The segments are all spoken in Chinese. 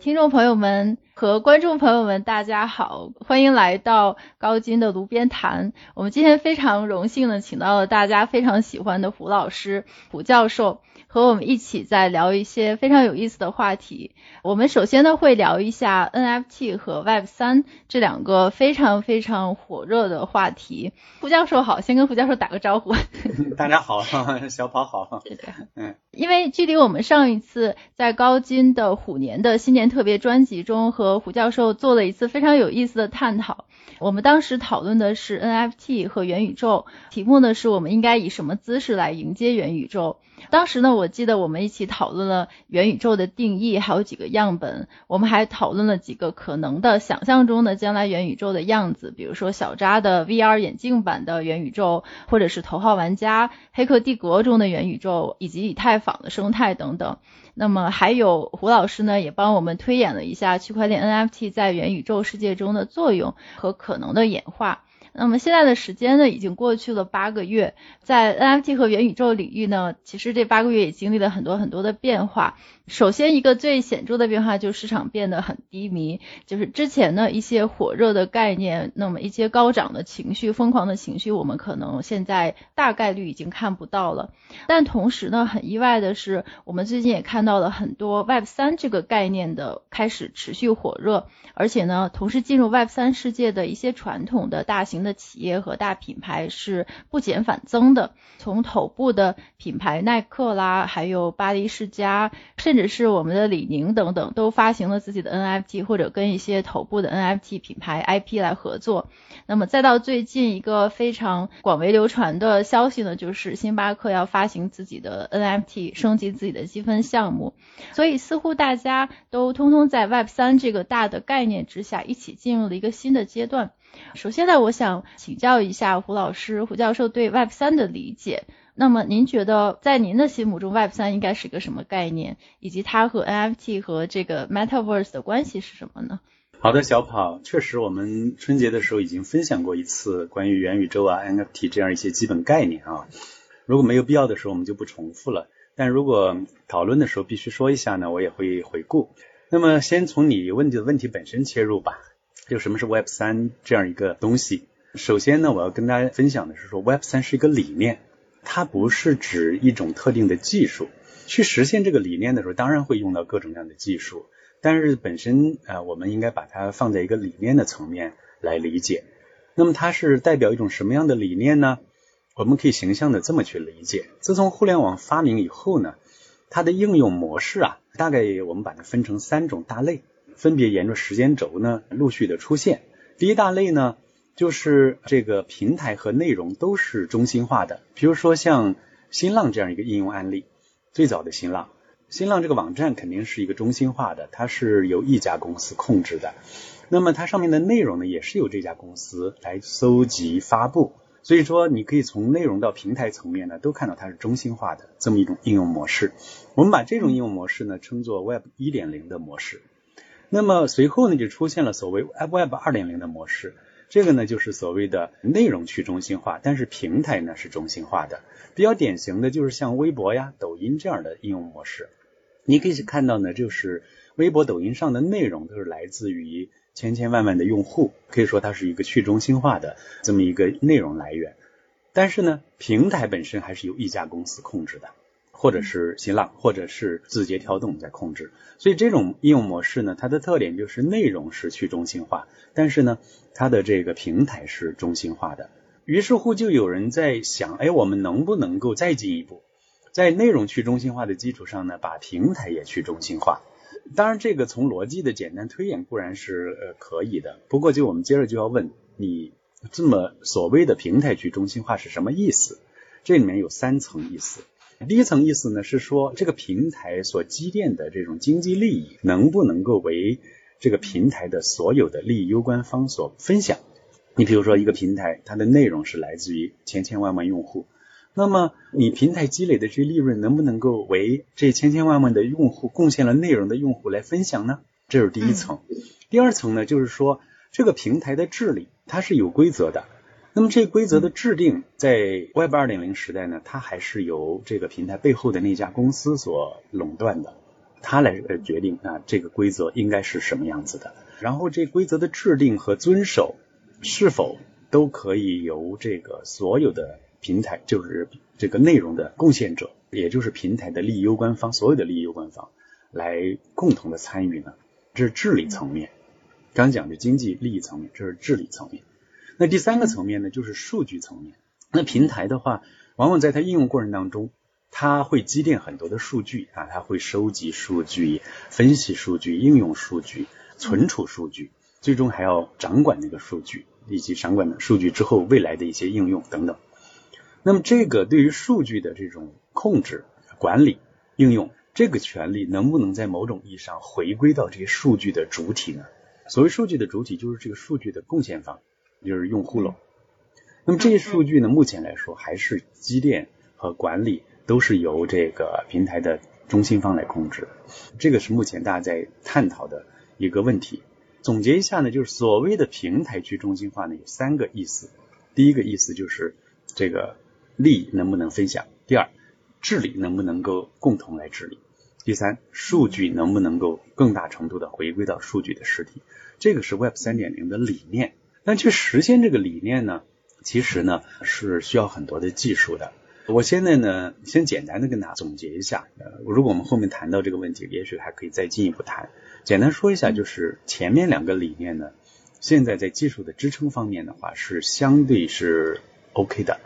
听众朋友们和观众朋友们，大家好，欢迎来到高金的炉边谈。我们今天非常荣幸的请到了大家非常喜欢的胡老师、胡教授。和我们一起在聊一些非常有意思的话题。我们首先呢会聊一下 NFT 和 Web 三这两个非常非常火热的话题。胡教授好，先跟胡教授打个招呼。大家好，小跑好。嗯，因为距离我们上一次在高金的虎年的新年特别专辑中和和胡教授做了一次非常有意思的探讨。我们当时讨论的是 NFT 和元宇宙，题目呢是我们应该以什么姿势来迎接元宇宙。当时呢，我记得我们一起讨论了元宇宙的定义，还有几个样本。我们还讨论了几个可能的想象中的将来元宇宙的样子，比如说小扎的 VR 眼镜版的元宇宙，或者是头号玩家、黑客帝国中的元宇宙，以及以太坊的生态等等。那么还有胡老师呢，也帮我们推演了一下区块链 NFT 在元宇宙世界中的作用和可能的演化。那么现在的时间呢，已经过去了八个月，在 NFT 和元宇宙领域呢，其实这八个月也经历了很多很多的变化。首先，一个最显著的变化就是市场变得很低迷，就是之前呢一些火热的概念，那么一些高涨的情绪、疯狂的情绪，我们可能现在大概率已经看不到了。但同时呢，很意外的是，我们最近也看到了很多 Web 三这个概念的开始持续火热，而且呢，同时进入 Web 三世界的一些传统的大型的企业和大品牌是不减反增的，从头部的品牌耐克啦，还有巴黎世家，甚至是我们的李宁等等，都发行了自己的 NFT，或者跟一些头部的 NFT 品牌 IP 来合作。那么再到最近一个非常广为流传的消息呢，就是星巴克要发行自己的 NFT，升级自己的积分项目。所以似乎大家都通通在 Web 三这个大的概念之下，一起进入了一个新的阶段。首先呢，我想请教一下胡老师、胡教授对 Web 三的理解。那么您觉得在您的心目中，Web 三应该是个什么概念，以及它和 NFT 和这个 Metaverse 的关系是什么呢？好的，小跑，确实我们春节的时候已经分享过一次关于元宇宙啊、NFT 这样一些基本概念啊。如果没有必要的时候，我们就不重复了。但如果讨论的时候必须说一下呢，我也会回顾。那么先从你问的问题本身切入吧，就什么是 Web 三这样一个东西？首先呢，我要跟大家分享的是说，Web 三是一个理念。它不是指一种特定的技术，去实现这个理念的时候，当然会用到各种各样的技术，但是本身呃，我们应该把它放在一个理念的层面来理解。那么它是代表一种什么样的理念呢？我们可以形象的这么去理解：自从互联网发明以后呢，它的应用模式啊，大概我们把它分成三种大类，分别沿着时间轴呢陆续的出现。第一大类呢。就是这个平台和内容都是中心化的，比如说像新浪这样一个应用案例，最早的新浪，新浪这个网站肯定是一个中心化的，它是由一家公司控制的，那么它上面的内容呢，也是由这家公司来搜集发布，所以说你可以从内容到平台层面呢，都看到它是中心化的这么一种应用模式。我们把这种应用模式呢称作 Web 一点零的模式，那么随后呢就出现了所谓 Web 二点零的模式。这个呢，就是所谓的内容去中心化，但是平台呢是中心化的。比较典型的就是像微博呀、抖音这样的应用模式。你可以看到呢，就是微博、抖音上的内容都是来自于千千万万的用户，可以说它是一个去中心化的这么一个内容来源。但是呢，平台本身还是由一家公司控制的。或者是新浪，或者是字节跳动在控制，所以这种应用模式呢，它的特点就是内容是去中心化，但是呢，它的这个平台是中心化的。于是乎，就有人在想，哎，我们能不能够再进一步，在内容去中心化的基础上呢，把平台也去中心化？当然，这个从逻辑的简单推演固然是呃可以的，不过就我们接着就要问，你这么所谓的平台去中心化是什么意思？这里面有三层意思。第一层意思呢是说，这个平台所积淀的这种经济利益，能不能够为这个平台的所有的利益攸关方所分享？你比如说，一个平台，它的内容是来自于千千万万用户，那么你平台积累的这些利润，能不能够为这千千万万的用户贡献了内容的用户来分享呢？这是第一层。第二层呢，就是说这个平台的治理，它是有规则的。那么这规则的制定，在 Web 二点零时代呢，它还是由这个平台背后的那家公司所垄断的。它来决定啊这个规则应该是什么样子的。然后这规则的制定和遵守是否都可以由这个所有的平台，就是这个内容的贡献者，也就是平台的利益攸关方，所有的利益攸关方来共同的参与呢？这是治理层面。刚讲的经济利益层面，这是治理层面。那第三个层面呢，就是数据层面。那平台的话，往往在它应用过程当中，它会积淀很多的数据啊，它会收集数据、分析数据、应用数据、存储数据，最终还要掌管那个数据，以及掌管的数据之后未来的一些应用等等。那么这个对于数据的这种控制、管理、应用，这个权利能不能在某种意义上回归到这些数据的主体呢？所谓数据的主体就是这个数据的贡献方，就是用户喽。那么这些数据呢，目前来说还是积淀和管理都是由这个平台的中心方来控制。这个是目前大家在探讨的一个问题。总结一下呢，就是所谓的平台去中心化呢，有三个意思。第一个意思就是这个利益能不能分享；第二，治理能不能够共同来治理。第三，数据能不能够更大程度的回归到数据的实体？这个是 Web 三点零的理念。但去实现这个理念呢，其实呢是需要很多的技术的。我现在呢，先简单的跟大家总结一下。呃，如果我们后面谈到这个问题，也许还可以再进一步谈。简单说一下，就是前面两个理念呢，现在在技术的支撑方面的话，是相对是 OK 的。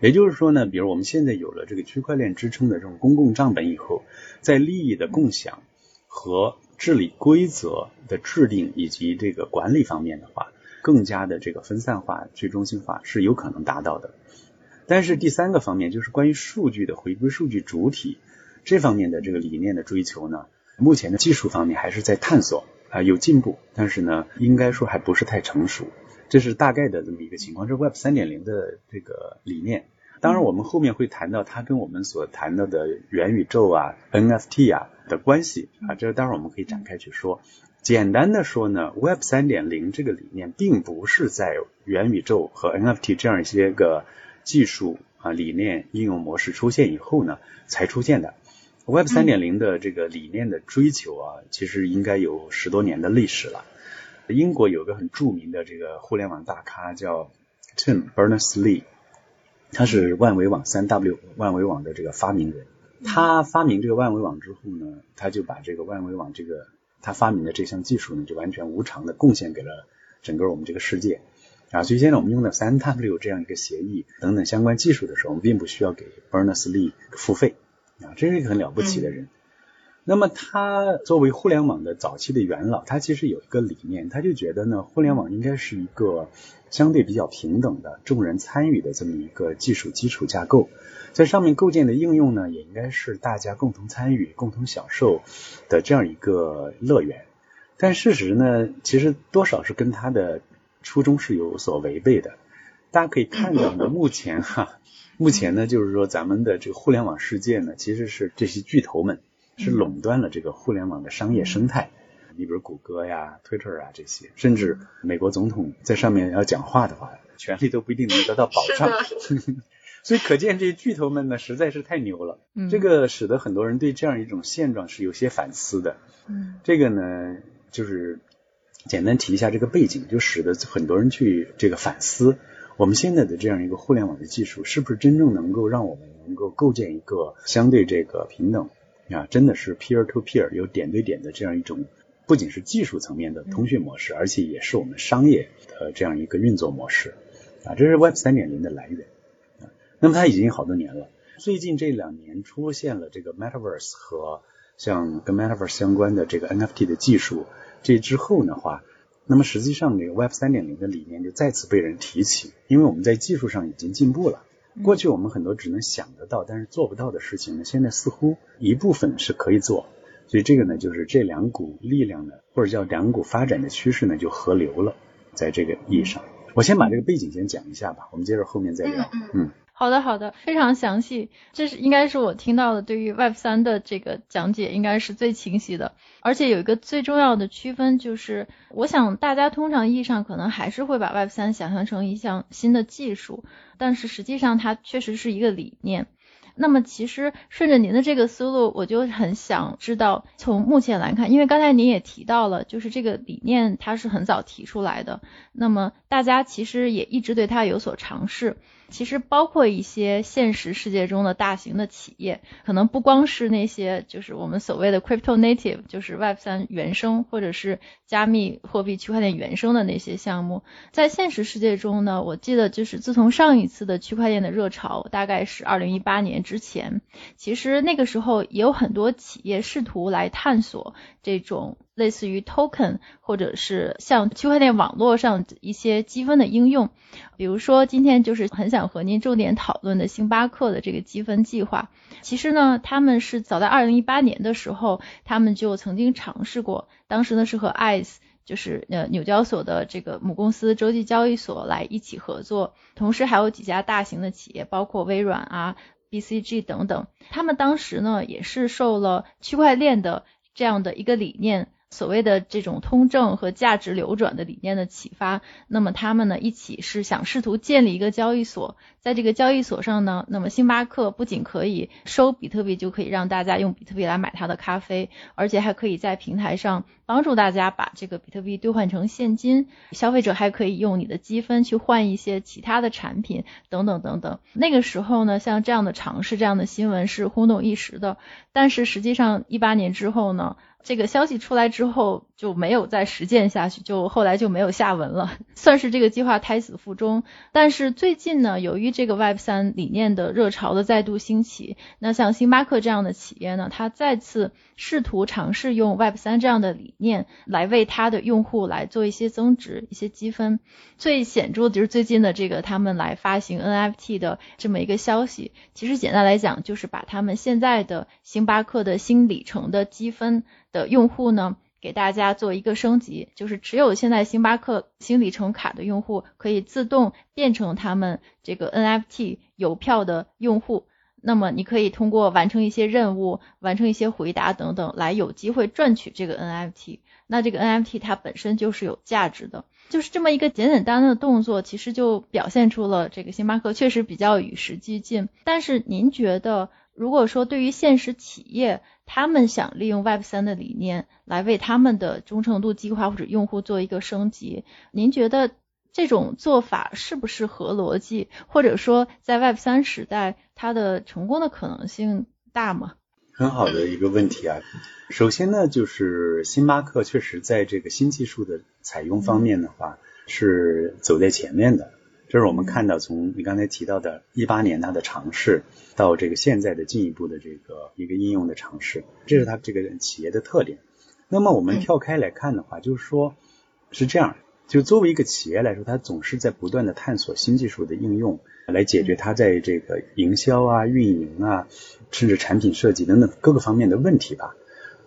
也就是说呢，比如我们现在有了这个区块链支撑的这种公共账本以后，在利益的共享和治理规则的制定以及这个管理方面的话，更加的这个分散化、去中心化是有可能达到的。但是第三个方面就是关于数据的回归数据主体这方面的这个理念的追求呢，目前的技术方面还是在探索啊，有进步，但是呢，应该说还不是太成熟。这是大概的这么一个情况，这是 Web 三点零的这个理念。当然，我们后面会谈到它跟我们所谈到的元宇宙啊、NFT 啊的关系啊，这待会我们可以展开去说。简单的说呢，Web 三点零这个理念并不是在元宇宙和 NFT 这样一些个技术啊理念应用模式出现以后呢才出现的。Web 三点零的这个理念的追求啊，其实应该有十多年的历史了。英国有个很著名的这个互联网大咖叫 Tim Berners-Lee，他是万维网三 W 万维网的这个发明人。他发明这个万维网之后呢，他就把这个万维网这个他发明的这项技术呢，就完全无偿的贡献给了整个我们这个世界啊。所以现在我们用的三 W 这样一个协议等等相关技术的时候，我们并不需要给 Berners-Lee 付费啊，这是一个很了不起的人。那么他作为互联网的早期的元老，他其实有一个理念，他就觉得呢，互联网应该是一个相对比较平等的、众人参与的这么一个技术基础架构，在上面构建的应用呢，也应该是大家共同参与、共同享受的这样一个乐园。但事实呢，其实多少是跟他的初衷是有所违背的。大家可以看到呢，目前哈，目前呢，就是说咱们的这个互联网世界呢，其实是这些巨头们。是垄断了这个互联网的商业生态，你比如谷歌呀、Twitter 啊这些，甚至美国总统在上面要讲话的话，权利都不一定能得到保障。所以可见这些巨头们呢，实在是太牛了。这个使得很多人对这样一种现状是有些反思的。这个呢，就是简单提一下这个背景，就使得很多人去这个反思，我们现在的这样一个互联网的技术，是不是真正能够让我们能够构建一个相对这个平等。啊，真的是 peer to peer 有点对点的这样一种，不仅是技术层面的通讯模式，而且也是我们商业的这样一个运作模式。啊，这是 Web 三点零的来源。啊，那么它已经好多年了。最近这两年出现了这个 Metaverse 和像跟 Metaverse 相关的这个 NFT 的技术，这之后的话，那么实际上这个 Web 三点零的理念就再次被人提起，因为我们在技术上已经进步了。过去我们很多只能想得到，但是做不到的事情呢，现在似乎一部分是可以做。所以这个呢，就是这两股力量呢，或者叫两股发展的趋势呢，就合流了。在这个意义上，我先把这个背景先讲一下吧，我们接着后面再聊。嗯。好的，好的，非常详细，这是应该是我听到的对于 Web 三的这个讲解，应该是最清晰的。而且有一个最重要的区分，就是我想大家通常意义上可能还是会把 Web 三想象成一项新的技术，但是实际上它确实是一个理念。那么其实顺着您的这个思路，我就很想知道，从目前来看，因为刚才您也提到了，就是这个理念它是很早提出来的，那么大家其实也一直对它有所尝试。其实包括一些现实世界中的大型的企业，可能不光是那些就是我们所谓的 crypto native，就是 Web 三原生或者是加密货币区块链原生的那些项目，在现实世界中呢，我记得就是自从上一次的区块链的热潮，大概是二零一八年之前，其实那个时候也有很多企业试图来探索这种。类似于 token，或者是像区块链网络上一些积分的应用，比如说今天就是很想和您重点讨论的星巴克的这个积分计划。其实呢，他们是早在二零一八年的时候，他们就曾经尝试过，当时呢是和 ICE，就是呃纽交所的这个母公司洲际交易所来一起合作，同时还有几家大型的企业，包括微软啊、BCG 等等，他们当时呢也是受了区块链的这样的一个理念。所谓的这种通证和价值流转的理念的启发，那么他们呢一起是想试图建立一个交易所，在这个交易所上呢，那么星巴克不仅可以收比特币，就可以让大家用比特币来买它的咖啡，而且还可以在平台上帮助大家把这个比特币兑换成现金，消费者还可以用你的积分去换一些其他的产品等等等等。那个时候呢，像这样的尝试、这样的新闻是轰动一时的，但是实际上一八年之后呢？这个消息出来之后就没有再实践下去，就后来就没有下文了，算是这个计划胎死腹中。但是最近呢，由于这个 Web 三理念的热潮的再度兴起，那像星巴克这样的企业呢，它再次试图尝试用 Web 三这样的理念来为它的用户来做一些增值、一些积分。最显著的就是最近的这个他们来发行 NFT 的这么一个消息。其实简单来讲，就是把他们现在的星巴克的新里程的积分。的用户呢，给大家做一个升级，就是持有现在星巴克新里程卡的用户，可以自动变成他们这个 NFT 邮票的用户。那么你可以通过完成一些任务、完成一些回答等等，来有机会赚取这个 NFT。那这个 NFT 它本身就是有价值的，就是这么一个简简单单的动作，其实就表现出了这个星巴克确实比较与时俱进。但是您觉得？如果说对于现实企业，他们想利用 Web 三的理念来为他们的忠诚度计划或者用户做一个升级，您觉得这种做法是不是合逻辑？或者说在 Web 三时代，它的成功的可能性大吗？很好的一个问题啊。首先呢，就是星巴克确实在这个新技术的采用方面的话，是走在前面的。这是我们看到从你刚才提到的一八年它的尝试，到这个现在的进一步的这个一个应用的尝试，这是它这个企业的特点。那么我们跳开来看的话，就是说是这样，就作为一个企业来说，它总是在不断的探索新技术的应用，来解决它在这个营销啊、运营啊，甚至产品设计等等各个方面的问题吧。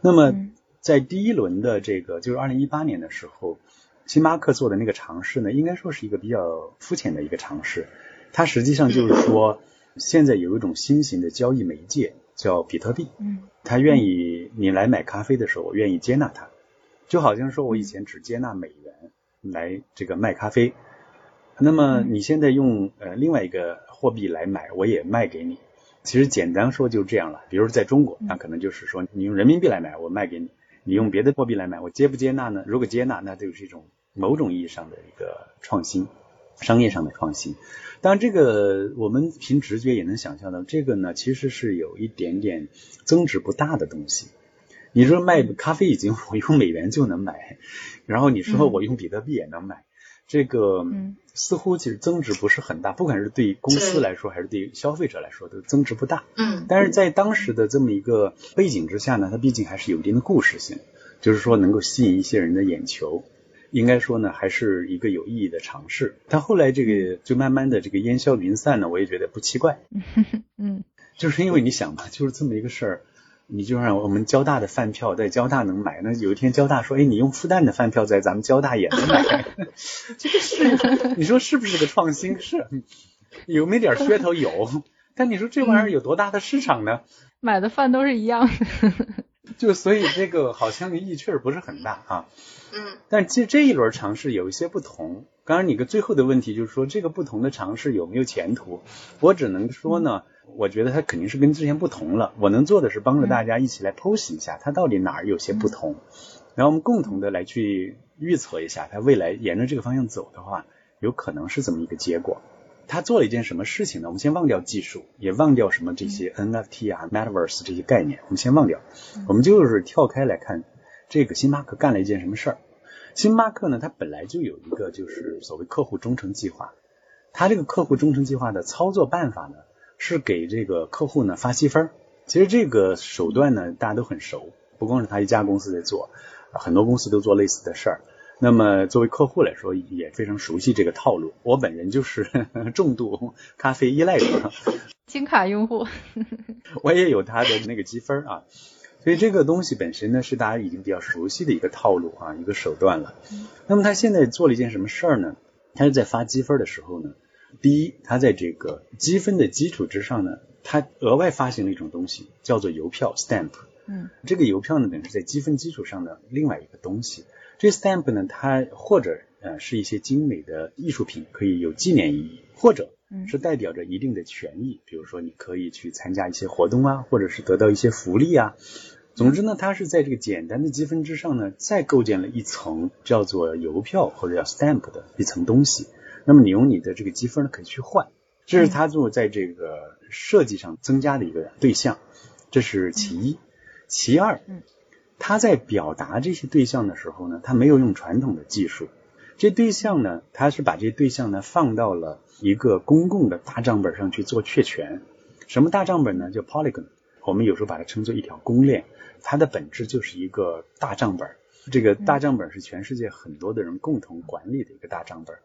那么在第一轮的这个就是二零一八年的时候。星巴克做的那个尝试呢，应该说是一个比较肤浅的一个尝试。它实际上就是说，现在有一种新型的交易媒介叫比特币。嗯。他愿意你来买咖啡的时候，我愿意接纳它，就好像说我以前只接纳美元来这个卖咖啡，那么你现在用呃另外一个货币来买，我也卖给你。其实简单说就这样了。比如在中国，那可能就是说你用人民币来买，我卖给你；你用别的货币来买，我接不接纳呢？如果接纳，那就是一种。某种意义上的一个创新，商业上的创新。当然，这个我们凭直觉也能想象到，这个呢其实是有一点点增值不大的东西。你说卖咖啡已经我用美元就能买，然后你说我用比特币也能买，这个似乎其实增值不是很大，不管是对公司来说还是对消费者来说都增值不大。嗯。但是在当时的这么一个背景之下呢，它毕竟还是有一定的故事性，就是说能够吸引一些人的眼球。应该说呢，还是一个有意义的尝试。但后来这个就慢慢的这个烟消云散呢，我也觉得不奇怪。嗯，就是因为你想吧，就是这么一个事儿，你就让我们交大的饭票在交大能买，那有一天交大说，哎，你用复旦的饭票在咱们交大也能买，这个是你说是不是个创新？是有没点噱头？有，但你说这玩意儿有多大的市场呢？买的饭都是一样的。就所以这个好像意义确实不是很大啊。嗯。但其实这一轮尝试有一些不同。刚刚你个最后的问题就是说，这个不同的尝试有没有前途？我只能说呢，我觉得它肯定是跟之前不同了。我能做的是帮着大家一起来剖析一下，它到底哪儿有些不同，然后我们共同的来去预测一下，它未来沿着这个方向走的话，有可能是怎么一个结果。他做了一件什么事情呢？我们先忘掉技术，也忘掉什么这些 NFT 啊、Metaverse 这些概念，我们先忘掉，我们就是跳开来看这个星巴克干了一件什么事儿。星巴克呢，它本来就有一个就是所谓客户忠诚计划，它这个客户忠诚计划的操作办法呢，是给这个客户呢发积分。其实这个手段呢，大家都很熟，不光是他一家公司在做，很多公司都做类似的事儿。那么作为客户来说，也非常熟悉这个套路。我本人就是 重度咖啡依赖者，金卡用户，我也有他的那个积分啊。所以这个东西本身呢，是大家已经比较熟悉的一个套路啊，一个手段了。那么他现在做了一件什么事儿呢？他是在发积分的时候呢，第一，它在这个积分的基础之上呢，它额外发行了一种东西，叫做邮票 （stamp）。嗯，这个邮票呢，等于是在积分基础上的另外一个东西。这 stamp 呢，它或者呃是一些精美的艺术品，可以有纪念意义，或者是代表着一定的权益，比如说你可以去参加一些活动啊，或者是得到一些福利啊。总之呢，它是在这个简单的积分之上呢，再构建了一层叫做邮票或者叫 stamp 的一层东西。那么你用你的这个积分呢，可以去换，这是它做在这个设计上增加的一个对象，这是其一。其二，他在表达这些对象的时候呢，他没有用传统的技术。这对象呢，他是把这些对象呢放到了一个公共的大账本上去做确权。什么大账本呢？叫 Polygon。我们有时候把它称作一条公链，它的本质就是一个大账本。这个大账本是全世界很多的人共同管理的一个大账本。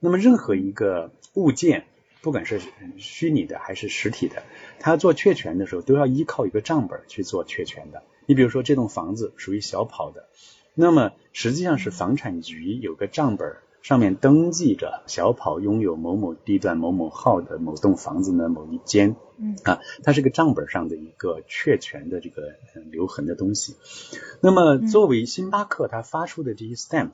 那么任何一个物件，不管是虚拟的还是实体的，它做确权的时候都要依靠一个账本去做确权的。你比如说这栋房子属于小跑的，那么实际上是房产局有个账本，上面登记着小跑拥有某某地段某某号的某栋房子的某一间，嗯啊，它是个账本上的一个确权的这个留痕的东西。那么作为星巴克它发出的这些 stamp，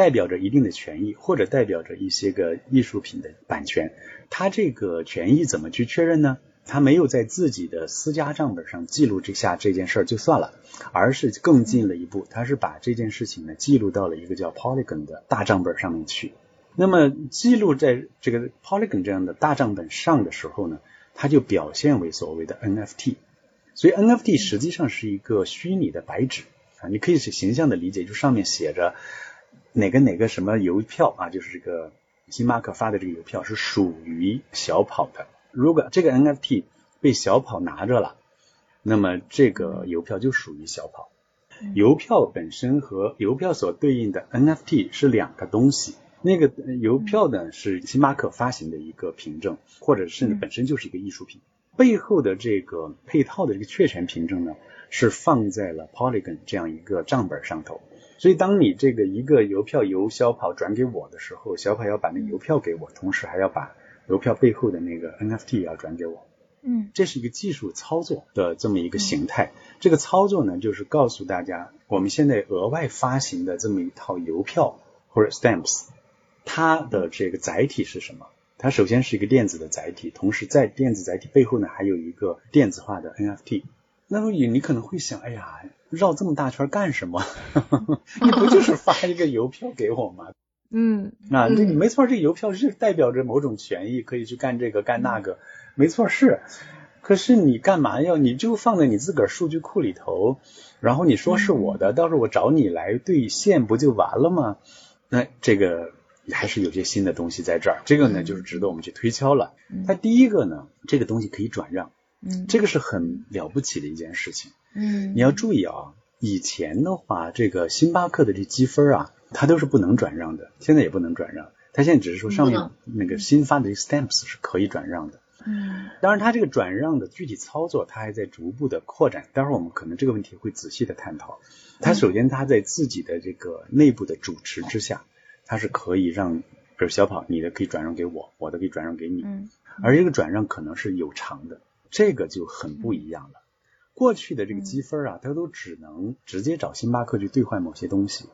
代表着一定的权益，或者代表着一些个艺术品的版权，他这个权益怎么去确认呢？他没有在自己的私家账本上记录这下这件事儿就算了，而是更进了一步，他是把这件事情呢记录到了一个叫 Polygon 的大账本上面去。那么记录在这个 Polygon 这样的大账本上的时候呢，它就表现为所谓的 NFT。所以 NFT 实际上是一个虚拟的白纸啊，你可以是形象的理解，就上面写着哪个哪个什么邮票啊，就是这个星巴克发的这个邮票是属于小跑的。如果这个 NFT 被小跑拿着了，那么这个邮票就属于小跑。邮票本身和邮票所对应的 NFT 是两个东西。那个邮票呢是星巴克发行的一个凭证，或者甚至本身就是一个艺术品。背后的这个配套的这个确权凭证呢，是放在了 Polygon 这样一个账本上头。所以，当你这个一个邮票由小跑转给我的时候，小跑要把那邮票给我，同时还要把。邮票背后的那个 NFT 要转给我，嗯，这是一个技术操作的这么一个形态。这个操作呢，就是告诉大家，我们现在额外发行的这么一套邮票或者 stamps，它的这个载体是什么？它首先是一个电子的载体，同时在电子载体背后呢，还有一个电子化的 NFT。那么你你可能会想，哎呀，绕这么大圈干什么？你不就是发一个邮票给我吗？嗯，啊，这没错，这邮票是代表着某种权益，可以去干这个干那个，没错是。可是你干嘛要？你就放在你自个儿数据库里头，然后你说是我的，到时候我找你来兑现，不就完了吗？那这个还是有些新的东西在这儿，这个呢就是值得我们去推敲了。它第一个呢，这个东西可以转让，嗯，这个是很了不起的一件事情。嗯，你要注意啊，以前的话，这个星巴克的这积分啊。它都是不能转让的，现在也不能转让。它现在只是说上面那个新发的这 stamps 是可以转让的。嗯，当然，它这个转让的具体操作，它还在逐步的扩展。待会儿我们可能这个问题会仔细的探讨。它首先，它在自己的这个内部的主持之下，它是可以让，比如小跑，你的可以转让给我，我的可以转让给你。嗯，而这个转让可能是有偿的，这个就很不一样了。过去的这个积分啊，它都只能直接找星巴克去兑换某些东西。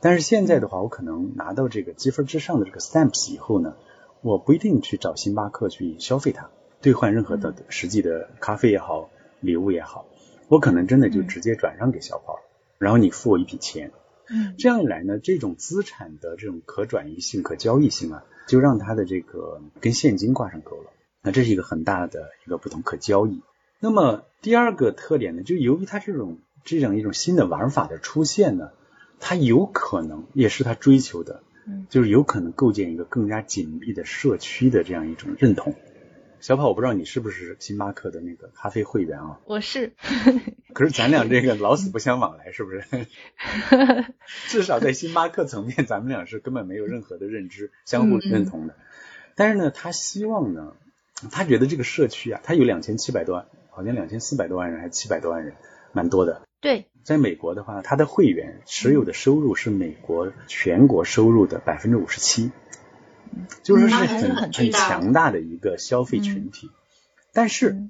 但是现在的话，我可能拿到这个积分之上的这个 stamps 以后呢，我不一定去找星巴克去消费它。兑换任何的实际的咖啡也好，礼物也好，我可能真的就直接转让给小宝，然后你付我一笔钱。嗯，这样一来呢，这种资产的这种可转移性、可交易性啊，就让它的这个跟现金挂上钩了。那这是一个很大的一个不同，可交易。那么第二个特点呢，就由于它这种这样一种新的玩法的出现呢，它有可能也是他追求的，就是有可能构建一个更加紧密的社区的这样一种认同。小跑，我不知道你是不是星巴克的那个咖啡会员啊？我是。可是咱俩这个老死不相往来，是不是？至少在星巴克层面，咱们俩是根本没有任何的认知，相互认同的。但是呢，他希望呢，他觉得这个社区啊，他有两千七百多万，好像两千四百多万人还是七百多万人，蛮多的。对，在美国的话，他的会员持有的收入是美国全国收入的百分之五十七。就是是很很强大的一个消费群体，但是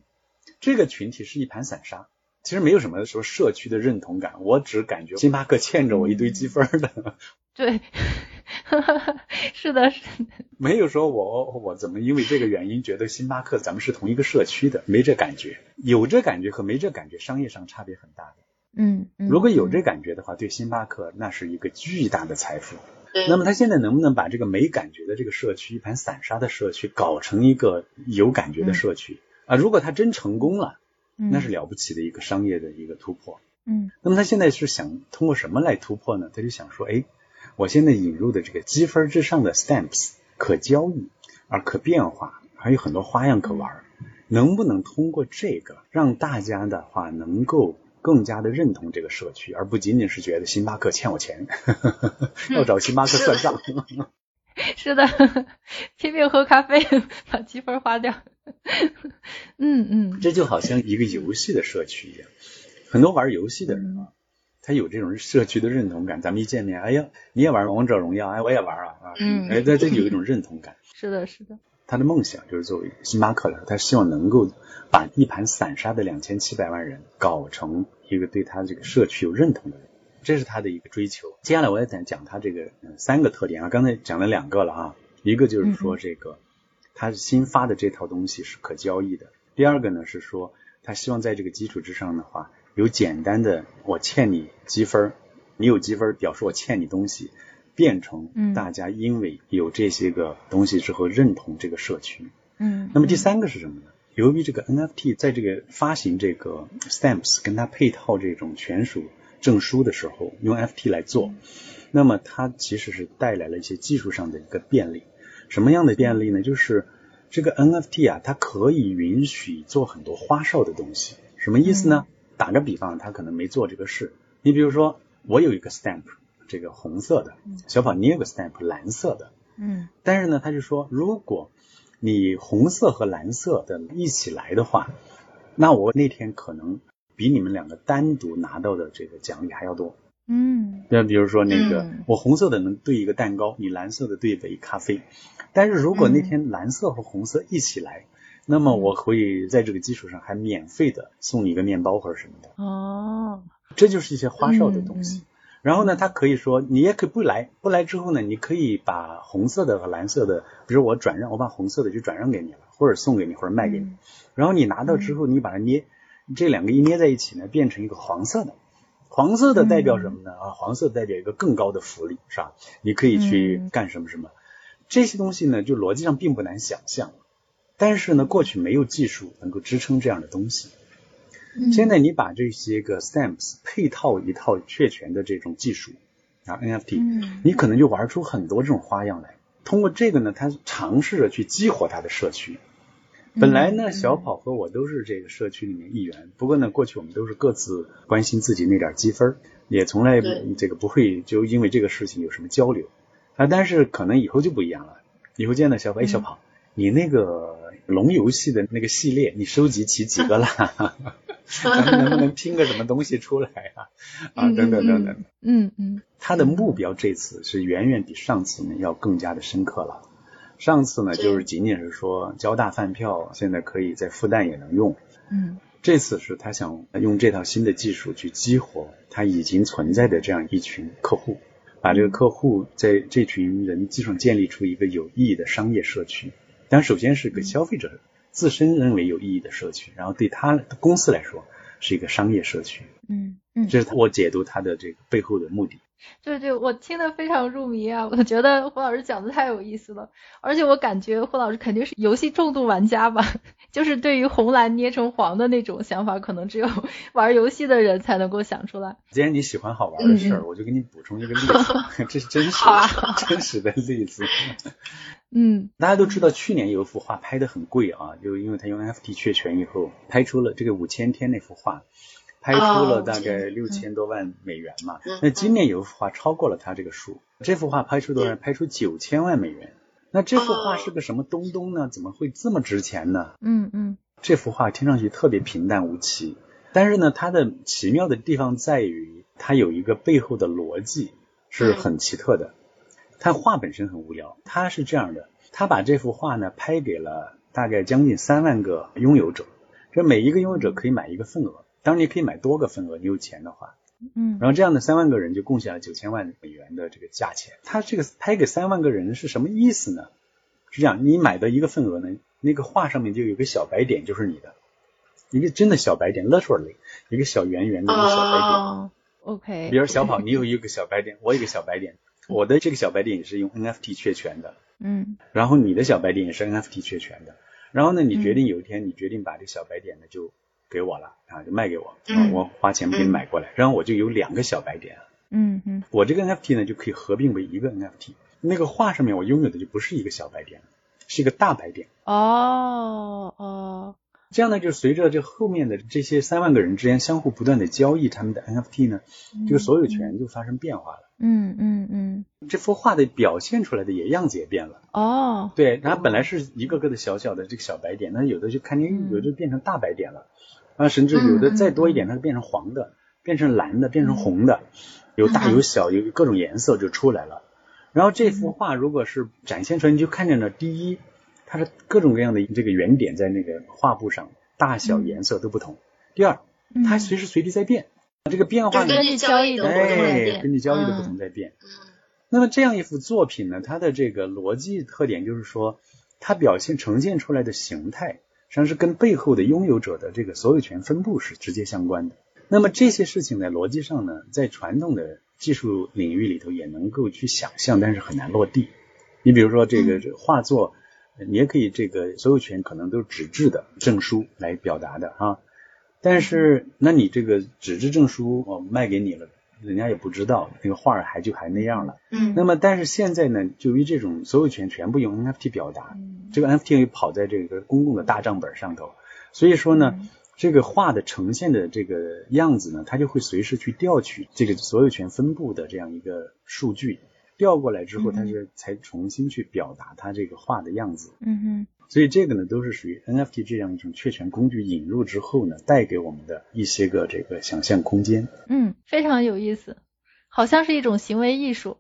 这个群体是一盘散沙，其实没有什么说社区的认同感，我只感觉星巴克欠着我一堆积分的。对，是的，是的。没有说我我怎么因为这个原因觉得星巴克咱们是同一个社区的，没这感觉。有这感觉和没这感觉，商业上差别很大的。嗯，如果有这感觉的话，对星巴克那是一个巨大的财富。那么他现在能不能把这个没感觉的这个社区，一盘散沙的社区，搞成一个有感觉的社区啊？如果他真成功了，那是了不起的一个商业的一个突破。嗯，那么他现在是想通过什么来突破呢？他就想说，哎，我现在引入的这个积分之上的 stamps 可交易而可变化，还有很多花样可玩，能不能通过这个让大家的话能够？更加的认同这个社区，而不仅仅是觉得星巴克欠我钱，要找星巴克算账。是的，拼命喝咖啡，把积分花掉。嗯嗯，这就好像一个游戏的社区一样，很多玩游戏的人啊，他有这种社区的认同感。咱们一见面，哎呀，你也玩王者荣耀，哎，我也玩啊啊，哎，这这有一种认同感。是的，是的。他的梦想就是作为星巴克来说，他希望能够把一盘散沙的两千七百万人搞成一个对他这个社区有认同的人，这是他的一个追求。接下来我要讲讲他这个三个特点啊，刚才讲了两个了啊，一个就是说这个他新发的这套东西是可交易的，第二个呢是说他希望在这个基础之上的话，有简单的我欠你积分，你有积分表示我欠你东西。变成大家因为有这些个东西之后认同这个社区。嗯。那么第三个是什么呢？由于这个 NFT 在这个发行这个 stamps 跟它配套这种权属证书的时候，用 FT 来做，那么它其实是带来了一些技术上的一个便利。什么样的便利呢？就是这个 NFT 啊，它可以允许做很多花哨的东西。什么意思呢？打个比方，他可能没做这个事。你比如说，我有一个 stamp。这个红色的小宝，你有个 stamp 蓝色的，嗯，但是呢，他就说，如果你红色和蓝色的一起来的话，那我那天可能比你们两个单独拿到的这个奖励还要多，嗯，那比如说那个我红色的能兑一个蛋糕，你蓝色的兑一杯咖啡，但是如果那天蓝色和红色一起来，那么我会在这个基础上还免费的送你一个面包或者什么的，哦，这就是一些花哨的东西。然后呢，他可以说，你也可以不来，不来之后呢，你可以把红色的和蓝色的，比如我转让，我把红色的就转让给你了，或者送给你，或者卖给你。然后你拿到之后，你把它捏，这两个一捏在一起呢，变成一个黄色的。黄色的代表什么呢？啊，黄色代表一个更高的福利，是吧？你可以去干什么什么？这些东西呢，就逻辑上并不难想象，但是呢，过去没有技术能够支撑这样的东西。现在你把这些个 stamps 配套一套确权的这种技术啊 NFT，你可能就玩出很多这种花样来。通过这个呢，他尝试着去激活他的社区。本来呢，小跑和我都是这个社区里面一员，不过呢，过去我们都是各自关心自己那点积分，也从来这个不会就因为这个事情有什么交流啊。但是可能以后就不一样了，以后见到小跑，哎，小跑，你那个龙游戏的那个系列，你收集齐几个了？咱们能不能拼个什么东西出来啊？啊，等等等等。嗯嗯。他的目标这次是远远比上次呢要更加的深刻了。上次呢就是仅仅是说交大饭票，现在可以在复旦也能用。嗯。这次是他想用这套新的技术去激活他已经存在的这样一群客户，把这个客户在这群人基础上建立出一个有意义的商业社区。但首先是个消费者。自身认为有意义的社区，然后对他公司来说是一个商业社区。嗯嗯，这是我解读它的这个背后的目的。对对，我听得非常入迷啊！我觉得胡老师讲的太有意思了，而且我感觉胡老师肯定是游戏重度玩家吧，就是对于红蓝捏成黄的那种想法，可能只有 玩游戏的人才能够想出来。既然你喜欢好玩的事儿，我就给你补充一个例子，这是真实真实的例子。嗯，大家都知道去年有一幅画拍的很贵啊，就因为他用 NFT 确权以后，拍出了这个五千天那幅画。拍出了大概六千多万美元嘛，那今年有一幅画超过了他这个数，这幅画拍出多少？拍出九千万美元。那这幅画是个什么东东呢？怎么会这么值钱呢？嗯嗯，这幅画听上去特别平淡无奇，但是呢，它的奇妙的地方在于它有一个背后的逻辑是很奇特的。它画本身很无聊，它是这样的，他把这幅画呢拍给了大概将近三万个拥有者，这每一个拥有者可以买一个份额。当然你可以买多个份额，你有钱的话，嗯，然后这样的三万个人就贡献了九千万美元的这个价钱。他这个拍给三万个人是什么意思呢？是这样，你买的一个份额呢，那个画上面就有个小白点，就是你的，一个真的小白点，literally 一个小圆圆的一个小白点。OK。比如小跑，你有一个小白点，我有一个小白点，我的这个小白点也是用 NFT 确权的，嗯，然后你的小白点也是 NFT 确权的，然后呢，你决定有一天你决定把这个小白点呢就。给我了啊，就卖给我，我花钱给你买过来，然后我就有两个小白点，嗯嗯，我这个 NFT 呢就可以合并为一个 NFT，那个画上面我拥有的就不是一个小白点，是一个大白点。哦哦，这样呢，就随着这后面的这些三万个人之间相互不断的交易他们的 NFT 呢，这个所有权就发生变化了。嗯嗯嗯，这幅画的表现出来的也样子也变了。哦，对，然后本来是一个个的小小的这个小白点，那有的就看见有的变成大白点了。啊，甚至有的再多一点，它就变成黄的，变成蓝的，变成红的，有大有小，有各种颜色就出来了。然后这幅画如果是展现出来，你就看见了，第一，它是各种各样的这个圆点在那个画布上，大小颜色都不同。第二，它随时随地在变，这个变化根据交易的不同在变，根据交易的不同在变。那么这样一幅作品呢，它的这个逻辑特点就是说，它表现呈现出来的形态。实际上是跟背后的拥有者的这个所有权分布是直接相关的。那么这些事情在逻辑上呢，在传统的技术领域里头也能够去想象，但是很难落地。你比如说这个画作，你也可以这个所有权可能都是纸质的证书来表达的啊。但是那你这个纸质证书我卖给你了。人家也不知道那个画儿还就还那样了，嗯，那么但是现在呢，就于这种所有权全部用 NFT 表达，这个 NFT 又跑在这个公共的大账本上头，所以说呢，这个画的呈现的这个样子呢，它就会随时去调取这个所有权分布的这样一个数据，调过来之后，它是才重新去表达它这个画的样子，嗯哼。所以这个呢，都是属于 NFT 这样一种确权工具引入之后呢，带给我们的一些个这个想象空间。嗯，非常有意思，好像是一种行为艺术。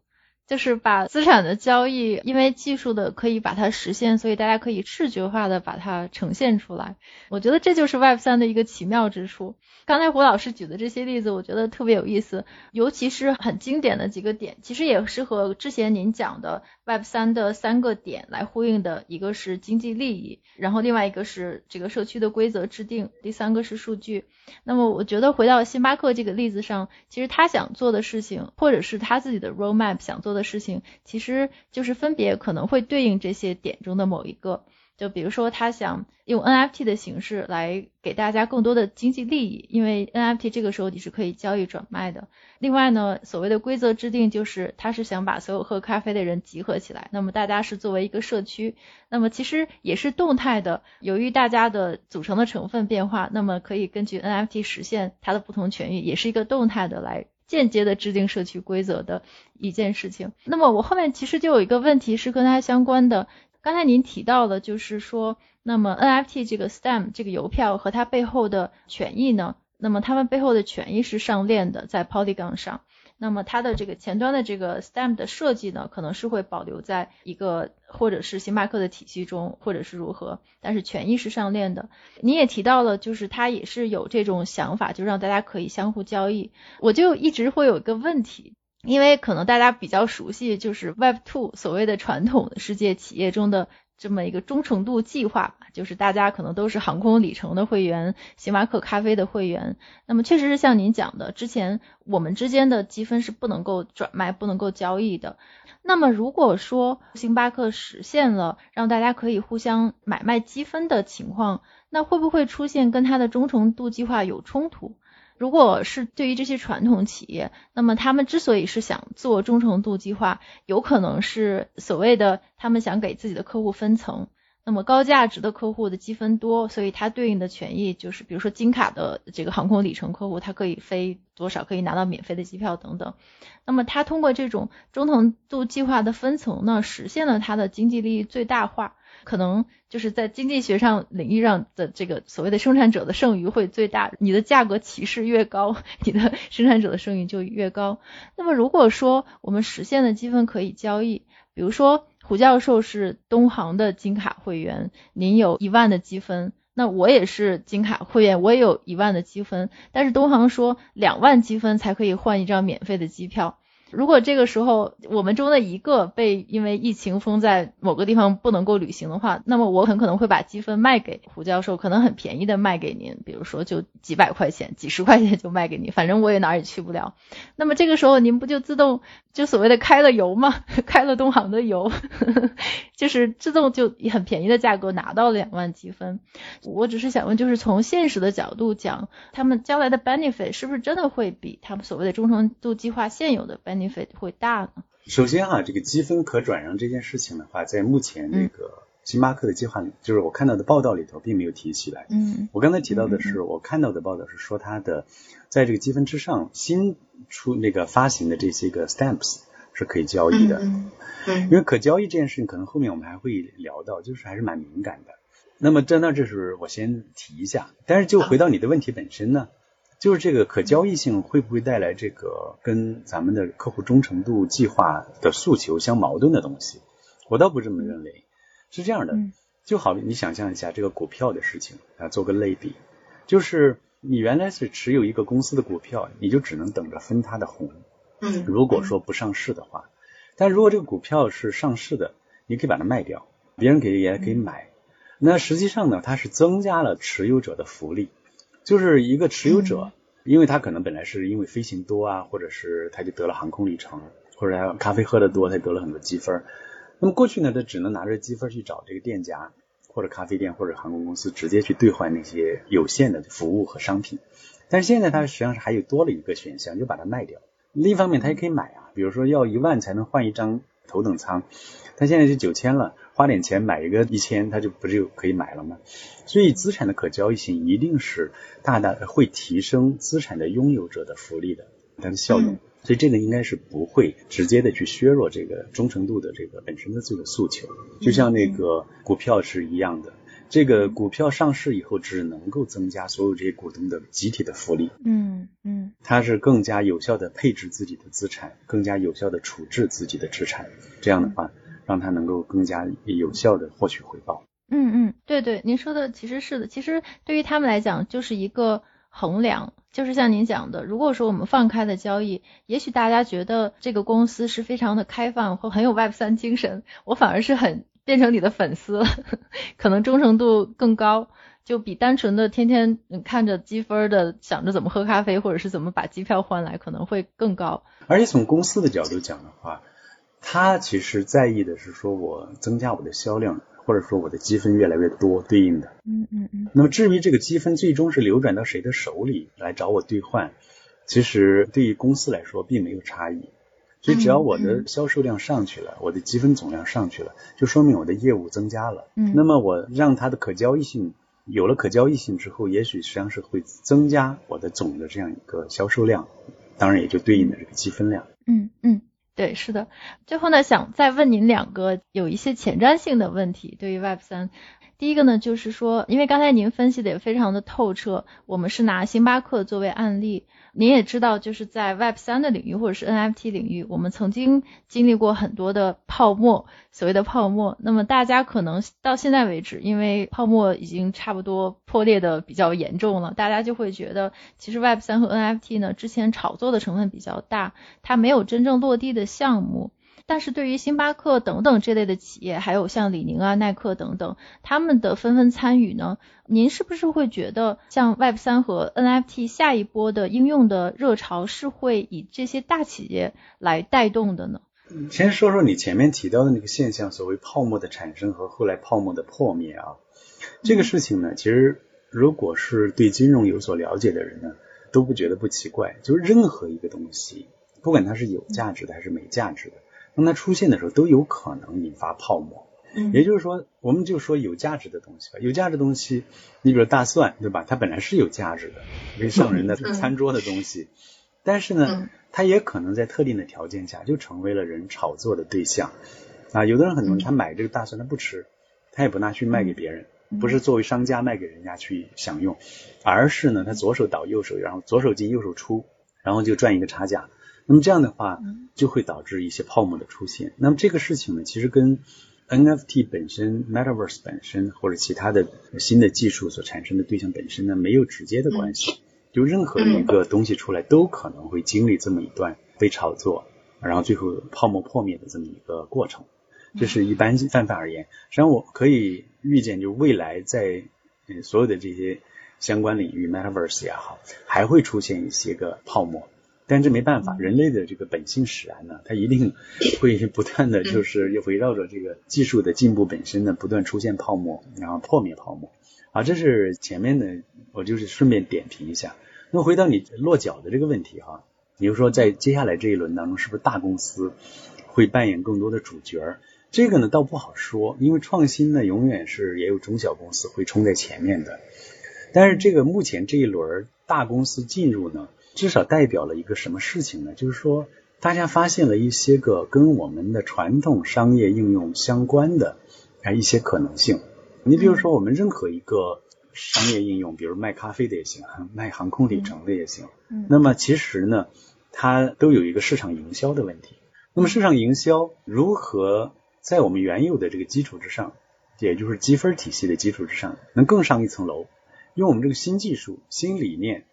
就是把资产的交易，因为技术的可以把它实现，所以大家可以视觉化的把它呈现出来。我觉得这就是 Web 三的一个奇妙之处。刚才胡老师举的这些例子，我觉得特别有意思，尤其是很经典的几个点，其实也是和之前您讲的 Web 三的三个点来呼应的。一个是经济利益，然后另外一个是这个社区的规则制定，第三个是数据。那么我觉得回到星巴克这个例子上，其实他想做的事情，或者是他自己的 roadmap 想做。的事情其实就是分别可能会对应这些点中的某一个，就比如说他想用 NFT 的形式来给大家更多的经济利益，因为 NFT 这个时候你是可以交易转卖的。另外呢，所谓的规则制定就是他是想把所有喝咖啡的人集合起来，那么大家是作为一个社区，那么其实也是动态的，由于大家的组成的成分变化，那么可以根据 NFT 实现它的不同权益，也是一个动态的来。间接的制定社区规则的一件事情。那么我后面其实就有一个问题是跟它相关的。刚才您提到的，就是说，那么 NFT 这个 Stem 这个邮票和它背后的权益呢？那么他们背后的权益是上链的，在 Polygon 上。那么它的这个前端的这个 stem 的设计呢，可能是会保留在一个或者是星巴克的体系中，或者是如何，但是权益是上链的。你也提到了，就是它也是有这种想法，就让大家可以相互交易。我就一直会有一个问题，因为可能大家比较熟悉，就是 Web Two 所谓的传统的世界企业中的这么一个忠诚度计划。就是大家可能都是航空里程的会员，星巴克咖啡的会员。那么确实是像您讲的，之前我们之间的积分是不能够转卖、不能够交易的。那么如果说星巴克实现了让大家可以互相买卖积分的情况，那会不会出现跟它的忠诚度计划有冲突？如果是对于这些传统企业，那么他们之所以是想做忠诚度计划，有可能是所谓的他们想给自己的客户分层。那么高价值的客户的积分多，所以它对应的权益就是，比如说金卡的这个航空里程客户，他可以飞多少，可以拿到免费的机票等等。那么他通过这种忠诚度计划的分层呢，实现了他的经济利益最大化。可能就是在经济学上领域上的这个所谓的生产者的剩余会最大，你的价格歧视越高，你的生产者的剩余就越高。那么如果说我们实现的积分可以交易，比如说胡教授是东航的金卡会员，您有一万的积分，那我也是金卡会员，我也有一万的积分，但是东航说两万积分才可以换一张免费的机票。如果这个时候我们中的一个被因为疫情封在某个地方不能够旅行的话，那么我很可能会把积分卖给胡教授，可能很便宜的卖给您，比如说就几百块钱、几十块钱就卖给你，反正我也哪儿也去不了。那么这个时候您不就自动就所谓的开了油吗？开了东航的油，就是自动就以很便宜的价格拿到了两万积分。我只是想问，就是从现实的角度讲，他们将来的 benefit 是不是真的会比他们所谓的忠诚度计划现有的 benefit？会大呢？首先哈，这个积分可转让这件事情的话，在目前那个星巴克的计划里，就是我看到的报道里头并没有提起来。嗯，我刚才提到的是，我看到的报道是说，它的在这个积分之上新出那个发行的这些个 stamps 是可以交易的。嗯，因为可交易这件事情，可能后面我们还会聊到，就是还是蛮敏感的。那么在那，这是我先提一下。但是就回到你的问题本身呢？就是这个可交易性会不会带来这个跟咱们的客户忠诚度计划的诉求相矛盾的东西？我倒不这么认为，是这样的，就好比你想象一下这个股票的事情啊，做个类比，就是你原来是持有一个公司的股票，你就只能等着分它的红。嗯，如果说不上市的话，但如果这个股票是上市的，你可以把它卖掉，别人给也可以买。那实际上呢，它是增加了持有者的福利。就是一个持有者，因为他可能本来是因为飞行多啊，或者是他就得了航空里程，或者他咖啡喝的多，他得了很多积分。那么过去呢，他只能拿着积分去找这个店家或者咖啡店或者航空公司直接去兑换那些有限的服务和商品。但是现在他实际上是还有多了一个选项，就把它卖掉。另一方面，他也可以买啊，比如说要一万才能换一张头等舱，它现在是九千了。花点钱买一个一千，它就不就可以买了吗？所以资产的可交易性一定是大大会提升资产的拥有者的福利的，它的效用。所以这个应该是不会直接的去削弱这个忠诚度的这个本身的这个诉求。就像那个股票是一样的，这个股票上市以后只能够增加所有这些股东的集体的福利。嗯嗯，它是更加有效的配置自己的资产，更加有效的处置自己的资产。这样的话。让它能够更加有效的获取回报。嗯嗯，对对，您说的其实是的。其实对于他们来讲，就是一个衡量，就是像您讲的，如果说我们放开的交易，也许大家觉得这个公司是非常的开放或很有 Web 三精神，我反而是很变成你的粉丝，可能忠诚度更高，就比单纯的天天看着积分的想着怎么喝咖啡或者是怎么把机票换来，可能会更高。而且从公司的角度讲的话。他其实在意的是说，我增加我的销量，或者说我的积分越来越多，对应的。嗯嗯嗯。那么至于这个积分最终是流转到谁的手里来找我兑换，其实对于公司来说并没有差异。所以只要我的销售量上去了，我的积分总量上去了，就说明我的业务增加了。嗯。那么我让它的可交易性有了可交易性之后，也许实际上是会增加我的总的这样一个销售量，当然也就对应的这个积分量。嗯嗯。对，是的。最后呢，想再问您两个有一些前瞻性的问题，对于 Web 三。第一个呢，就是说，因为刚才您分析的也非常的透彻，我们是拿星巴克作为案例。您也知道，就是在 Web 三的领域或者是 NFT 领域，我们曾经经历过很多的泡沫，所谓的泡沫。那么大家可能到现在为止，因为泡沫已经差不多破裂的比较严重了，大家就会觉得，其实 Web 三和 NFT 呢，之前炒作的成分比较大，它没有真正落地的项目。但是对于星巴克等等这类的企业，还有像李宁啊、耐克等等，他们的纷纷参与呢，您是不是会觉得像 Web 三和 NFT 下一波的应用的热潮是会以这些大企业来带动的呢？先说说你前面提到的那个现象，所谓泡沫的产生和后来泡沫的破灭啊，这个事情呢，其实如果是对金融有所了解的人呢，都不觉得不奇怪，就是任何一个东西。不管它是有价值的还是没价值的，当它出现的时候，都有可能引发泡沫。嗯，也就是说，我们就说有价值的东西吧。有价值的东西，你比如大蒜，对吧？它本来是有价值的，可以上人的餐桌的东西。但是呢，它也可能在特定的条件下，就成为了人炒作的对象。啊，有的人很多人他买这个大蒜，他不吃，他也不拿去卖给别人，不是作为商家卖给人家去享用，而是呢，他左手倒右手，然后左手进右手出，然后就赚一个差价。那么这样的话，就会导致一些泡沫的出现。那么这个事情呢，其实跟 NFT 本身、Metaverse 本身或者其他的新的技术所产生的对象本身呢，没有直接的关系。就任何一个东西出来，都可能会经历这么一段被炒作，然后最后泡沫破灭的这么一个过程。这是一般泛泛而言。实际上，我可以预见，就未来在所有的这些相关领域，Metaverse 也好，还会出现一些个泡沫。但这没办法，人类的这个本性使然呢，它一定会不断的就是围绕着这个技术的进步本身呢，不断出现泡沫，然后破灭泡沫。啊，这是前面的，我就是顺便点评一下。那回到你落脚的这个问题哈，比如说在接下来这一轮当中，是不是大公司会扮演更多的主角？这个呢倒不好说，因为创新呢永远是也有中小公司会冲在前面的。但是这个目前这一轮大公司进入呢？至少代表了一个什么事情呢？就是说，大家发现了一些个跟我们的传统商业应用相关的啊一些可能性。你比如说，我们任何一个商业应用，比如卖咖啡的也行，卖航空里程的也行。嗯。那么其实呢，它都有一个市场营销的问题。那么市场营销如何在我们原有的这个基础之上，也就是积分体系的基础之上，能更上一层楼？用我们这个新技术、新理念。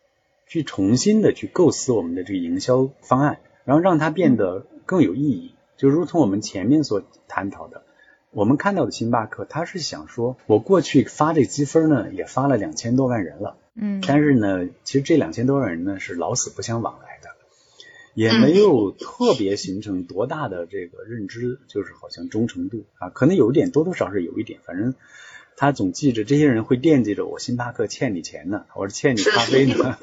去重新的去构思我们的这个营销方案，然后让它变得更有意义。就如同我们前面所探讨的，我们看到的星巴克，他是想说，我过去发这积分呢，也发了两千多万人了，嗯，但是呢，其实这两千多万人呢是老死不相往来的，也没有特别形成多大的这个认知，就是好像忠诚度啊，可能有一点，多多少少有一点，反正。他总记着这些人会惦记着我，星巴克欠你钱呢，我是欠你咖啡呢，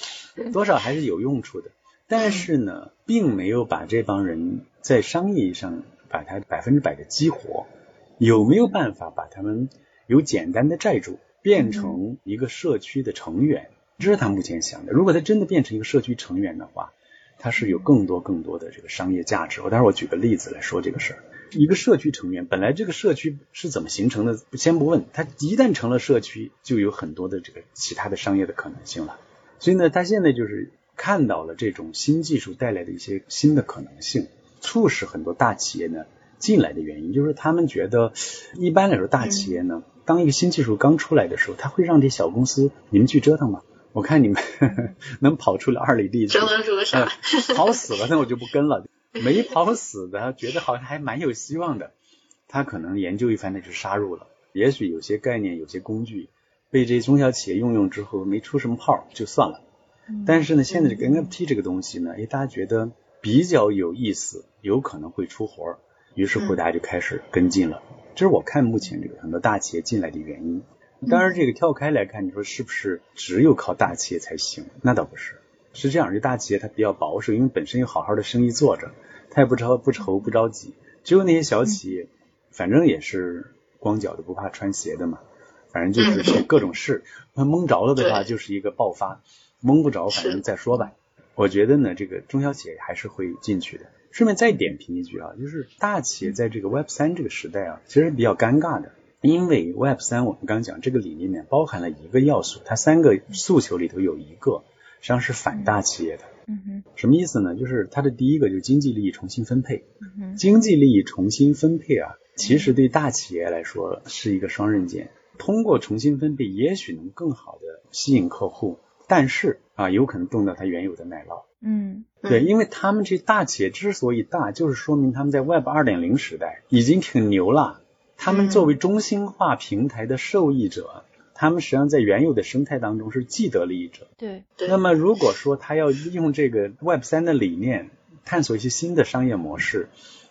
多少还是有用处的。但是呢，并没有把这帮人在商业上把他百分之百的激活。有没有办法把他们由简单的债主变成一个社区的成员？这是他目前想的。如果他真的变成一个社区成员的话，他是有更多更多的这个商业价值。我待会儿我举个例子来说这个事儿。一个社区成员，本来这个社区是怎么形成的？先不问，他一旦成了社区，就有很多的这个其他的商业的可能性了。所以呢，他现在就是看到了这种新技术带来的一些新的可能性，促使很多大企业呢进来的原因，就是他们觉得，一般来说，大企业呢，当一个新技术刚出来的时候，他会让这小公司你们去折腾吗？我看你们 能跑出了二里地，折腾出啥？跑死了，那我就不跟了。没跑死的，觉得好像还蛮有希望的，他可能研究一番，那就杀入了。也许有些概念、有些工具被这些中小企业用用之后，没出什么泡就算了。但是呢，现在这个 NFT 这个东西呢，哎，大家觉得比较有意思，有可能会出活，于是乎大家就开始跟进了。这是我看目前这个很多大企业进来的原因。当然，这个跳开来看，你说是不是只有靠大企业才行？那倒不是。是这样，这大企业它比较保守，因为本身有好好的生意做着，它也不着不愁不着急。只有那些小企业，反正也是光脚的不怕穿鞋的嘛，反正就是去各种试，那蒙着了的话就是一个爆发，蒙不着反正再说吧。我觉得呢，这个中小企业还是会进去的。顺便再点评一句啊，就是大企业在这个 Web 三这个时代啊，其实比较尴尬的，因为 Web 三我们刚讲这个理念里面包含了一个要素，它三个诉求里头有一个。实际上是反大企业的，嗯哼，什么意思呢？就是它的第一个就是经济利益重新分配，经济利益重新分配啊，其实对大企业来说是一个双刃剑。通过重新分配，也许能更好的吸引客户，但是啊，有可能动到它原有的奶酪。嗯对，因为他们这大企业之所以大，就是说明他们在 Web 二点零时代已经挺牛了。他们作为中心化平台的受益者，他们实际上在原有的生态当中是既得利益者。对，对那么如果说他要用这个 Web 三的理念，探索一些新的商业模式，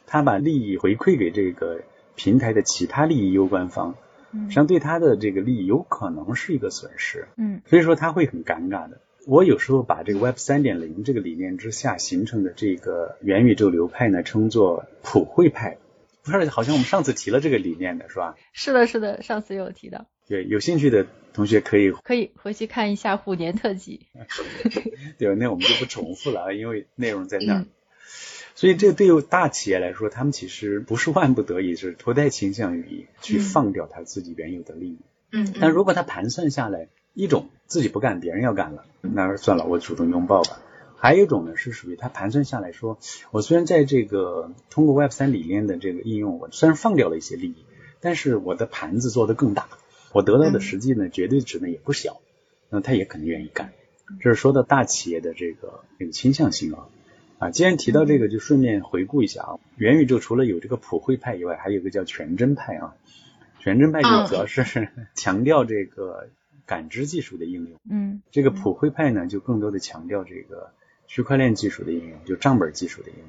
他把利益回馈给这个平台的其他利益攸关方，实嗯际上对他的这个利益有可能是一个损失。嗯所以说他会很尴尬的。我有时候把这个 Web 三点零这个理念之下形成的这个元宇宙流派呢，称作普惠派。不是，好像我们上次提了这个理念的是吧？是的，是的，上次有提到，对，有兴趣的同学可以，可以回去看一下虎年特辑。对吧？那我们就不重复了啊，因为内容在那儿。嗯所以这对于大企业来说，他们其实不是万不得已，是不太倾向于去嗯放掉他自己原有的利益。嗯，但如果他盘算下来，一种自己不干，别人要干了，那算了，我主动拥抱吧。还有一种呢，是属于他盘算下来说，我虽然在这个通过 Web 三理念的这个应用，我虽然放掉了一些利益，但是我的盘子做得更大，我得到的实际呢，绝对值呢也不小，那他也肯定愿意干。这是说到大企业的这个这个倾向性啊。啊，既然提到这个，就顺便回顾一下啊。元宇宙除了有这个普惠派以外，还有一个叫全真派啊。全真派就主要是强调这个感知技术的应用，嗯这个普惠派呢就更多的强调这个区块链技术的应用，就账本技术的应用，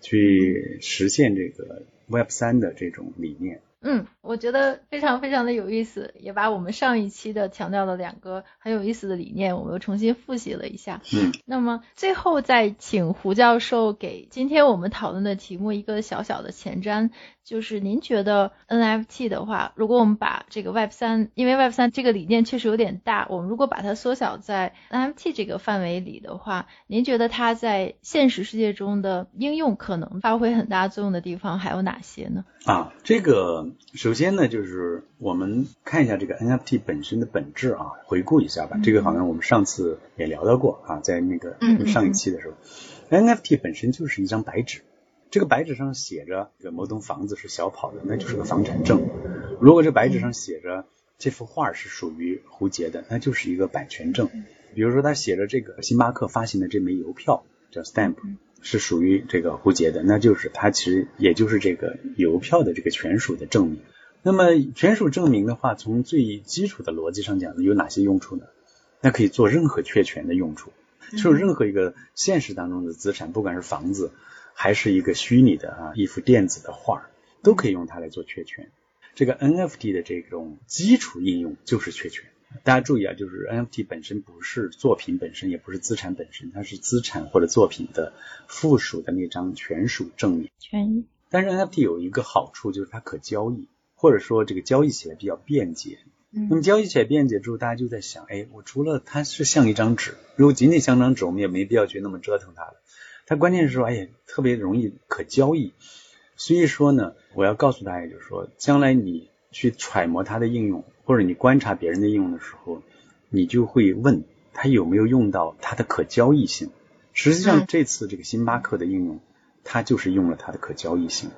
去实现这个 Web 三的这种理念。嗯，我觉得非常非常的有意思，也把我们上一期的强调的两个很有意思的理念，我们又重新复习了一下。嗯，那么最后再请胡教授给今天我们讨论的题目一个小小的前瞻，就是您觉得 NFT 的话，如果我们把这个 Web 三，因为 Web 三这个理念确实有点大，我们如果把它缩小在 NFT 这个范围里的话，您觉得它在现实世界中的应用可能发挥很大作用的地方还有哪些呢？啊，这个首先呢，就是我们看一下这个 NFT 本身的本质啊，回顾一下吧。这个好像我们上次也聊到过啊，在那个上一期的时候，NFT 本身就是一张白纸，这个白纸上写着这个某栋房子是小跑的，那就是个房产证；如果这白纸上写着这幅画是属于胡杰的，那就是一个版权证。比如说，他写着这个星巴克发行的这枚邮票叫 stamp。是属于这个胡杰的，那就是它其实也就是这个邮票的这个权属的证明。那么权属证明的话，从最基础的逻辑上讲，有哪些用处呢？那可以做任何确权的用处，就是任何一个现实当中的资产，不管是房子还是一个虚拟的啊一幅电子的画，都可以用它来做确权。这个 NFT 的这种基础应用就是确权。大家注意啊，就是 NFT 本身不是作品本身，也不是资产本身，它是资产或者作品的附属的那张权属证明。权益。但是 NFT 有一个好处，就是它可交易，或者说这个交易起来比较便捷。嗯那么交易起来便捷之后，大家就在想，哎，我除了它是像一张纸，如果仅仅像张纸，我们也没必要去那么折腾它了。它关键是说，哎呀，特别容易可交易。所以说呢，我要告诉大家，就是说，将来你去揣摩它的应用，或者你观察别人的应用的时候，你就会问他有没有用到它的可交易性。实际上嗯，这次这个星巴克的应用，它就是用了它的可交易性。